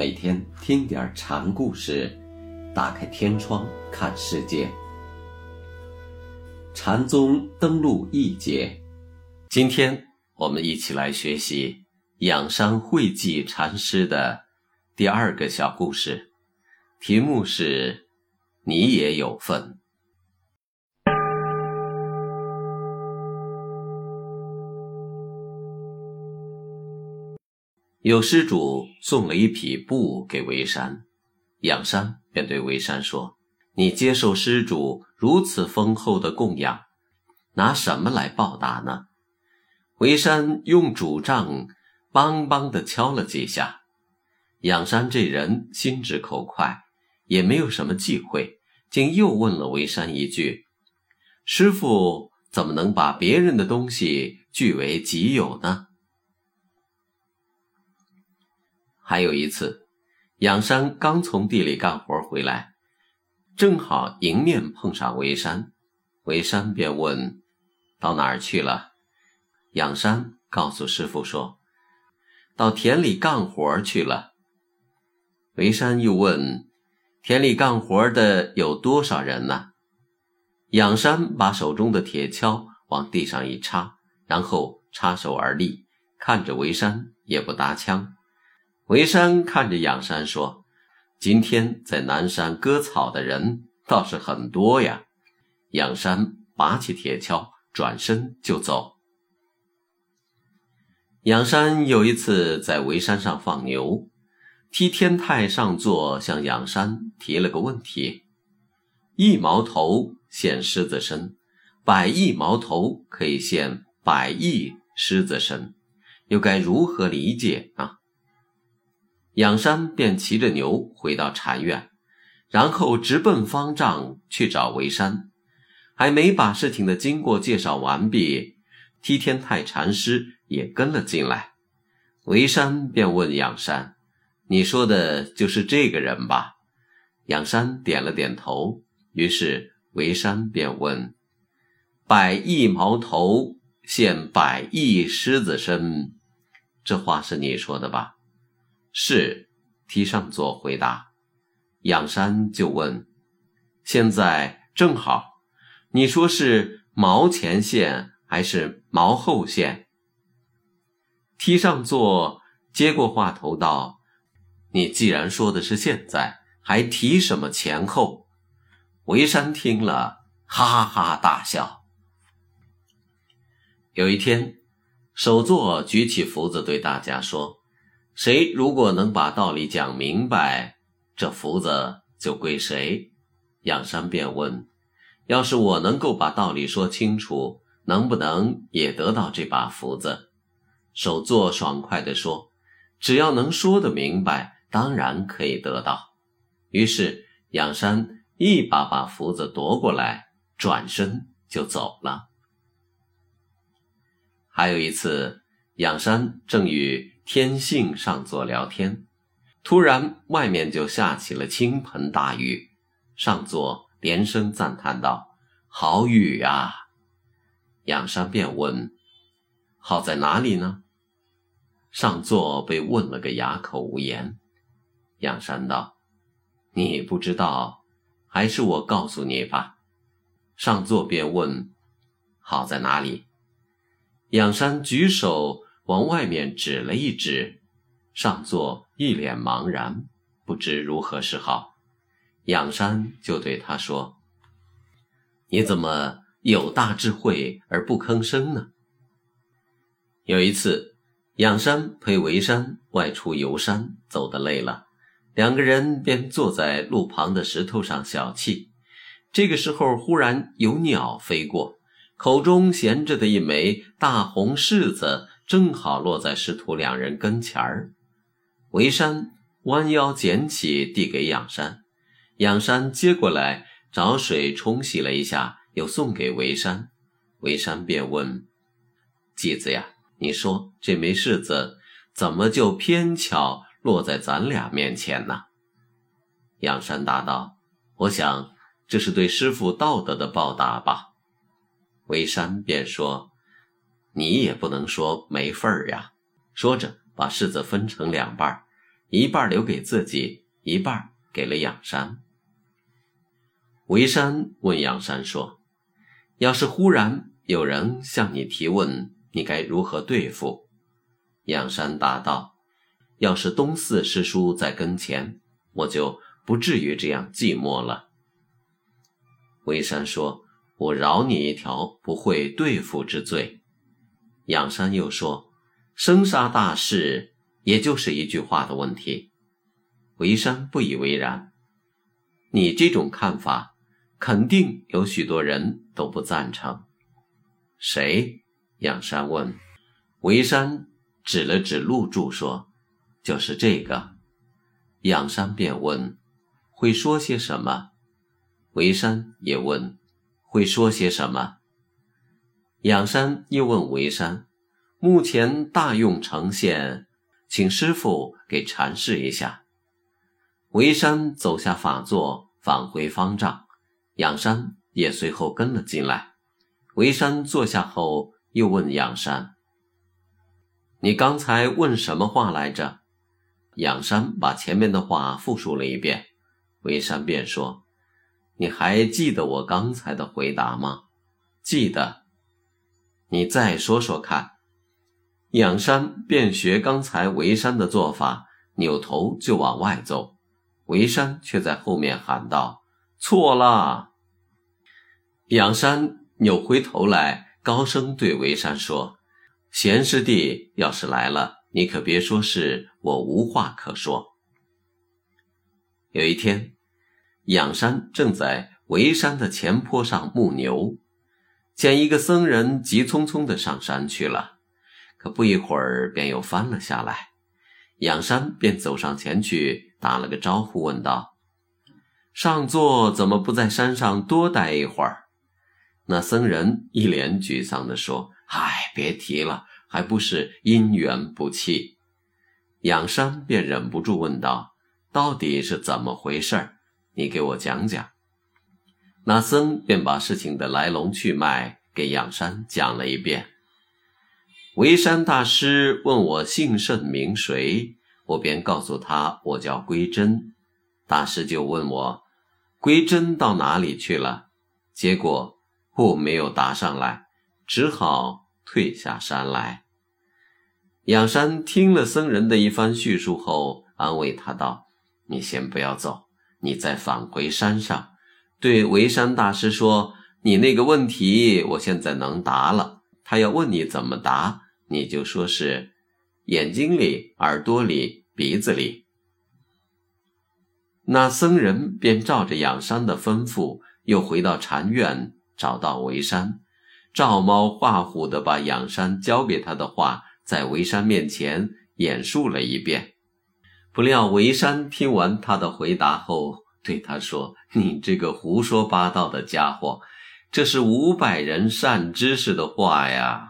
每天听点禅故事，打开天窗看世界。禅宗登陆一节，今天我们一起来学习养山慧寂禅师的第二个小故事，题目是“你也有份”。有施主送了一匹布给维山，仰山便对维山说：“你接受施主如此丰厚的供养，拿什么来报答呢？”维山用拄杖梆梆地敲了几下。仰山这人心直口快，也没有什么忌讳，竟又问了维山一句：“师傅怎么能把别人的东西据为己有呢？”还有一次，仰山刚从地里干活回来，正好迎面碰上维山，维山便问：“到哪儿去了？”仰山告诉师傅说：“到田里干活去了。”维山又问：“田里干活的有多少人呢？”仰山把手中的铁锹往地上一插，然后插手而立，看着维山，也不搭腔。维山看着仰山说：“今天在南山割草的人倒是很多呀。”仰山拔起铁锹，转身就走。仰山有一次在围山上放牛，梯天泰上座向仰山提了个问题：“一毛头现狮子身，百亿毛头可以现百亿狮子身，又该如何理解啊？”仰山便骑着牛回到禅院，然后直奔方丈去找维山。还没把事情的经过介绍完毕，梯天泰禅师也跟了进来。维山便问仰山：“你说的就是这个人吧？”仰山点了点头。于是维山便问：“百亿毛头现百亿狮子身，这话是你说的吧？”是，梯上座回答。仰山就问：“现在正好，你说是毛前线还是毛后线？”梯上座接过话头道：“你既然说的是现在，还提什么前后？”维山听了，哈哈大笑。有一天，首座举起斧子对大家说。谁如果能把道理讲明白，这福子就归谁。仰山便问：“要是我能够把道理说清楚，能不能也得到这把福子？”首座爽快地说：“只要能说得明白，当然可以得到。”于是仰山一把把福子夺过来，转身就走了。还有一次，仰山正与。天性上座聊天，突然外面就下起了倾盆大雨。上座连声赞叹道：“好雨啊！”仰山便问：“好在哪里呢？”上座被问了个哑口无言。仰山道：“你不知道，还是我告诉你吧。”上座便问：“好在哪里？”仰山举手。往外面指了一指，上座一脸茫然，不知如何是好。仰山就对他说：“你怎么有大智慧而不吭声呢？”有一次，仰山陪维山外出游山，走得累了，两个人便坐在路旁的石头上小憩。这个时候，忽然有鸟飞过，口中衔着的一枚大红柿子。正好落在师徒两人跟前儿，维山弯腰捡起，递给仰山，仰山接过来，找水冲洗了一下，又送给维山。维山便问：“继子呀，你说这枚柿子怎么就偏巧落在咱俩面前呢？”仰山答道：“我想这是对师傅道德的报答吧。”维山便说。你也不能说没份儿呀。说着，把柿子分成两半，一半留给自己，一半给了仰山。维山问仰山说：“要是忽然有人向你提问，你该如何对付？”仰山答道：“要是东四师叔在跟前，我就不至于这样寂寞了。”维山说：“我饶你一条不会对付之罪。”仰山又说：“生杀大事，也就是一句话的问题。”维山不以为然。你这种看法，肯定有许多人都不赞成。谁？仰山问。维山指了指陆柱说：“就是这个。”仰山便问：“会说些什么？”维山也问：“会说些什么？”仰山又问维山：“目前大用呈现，请师傅给阐释一下。”维山走下法座，返回方丈，仰山也随后跟了进来。维山坐下后，又问仰山：“你刚才问什么话来着？”仰山把前面的话复述了一遍，维山便说。你还记得我刚才的回答吗？记得。你再说说看。仰山便学刚才围山的做法，扭头就往外走。围山却在后面喊道：“错了！”仰山扭回头来，高声对围山说：“贤师弟要是来了，你可别说是我无话可说。”有一天。仰山正在围山的前坡上牧牛，见一个僧人急匆匆地上山去了，可不一会儿便又翻了下来。仰山便走上前去打了个招呼，问道：“上座怎么不在山上多待一会儿？”那僧人一脸沮丧地说：“唉，别提了，还不是因缘不弃。”仰山便忍不住问道：“到底是怎么回事？”你给我讲讲，那僧便把事情的来龙去脉给仰山讲了一遍。维山大师问我姓甚名谁，我便告诉他我叫归真。大师就问我归真到哪里去了，结果我没有答上来，只好退下山来。仰山听了僧人的一番叙述后，安慰他道：“你先不要走。”你再返回山上，对维山大师说：“你那个问题，我现在能答了。他要问你怎么答，你就说是眼睛里、耳朵里、鼻子里。”那僧人便照着仰山的吩咐，又回到禅院，找到维山，照猫画虎的把仰山交给他的话，在维山面前演述了一遍。不料维山听完他的回答后，对他说：“你这个胡说八道的家伙，这是五百人善知识的话呀。”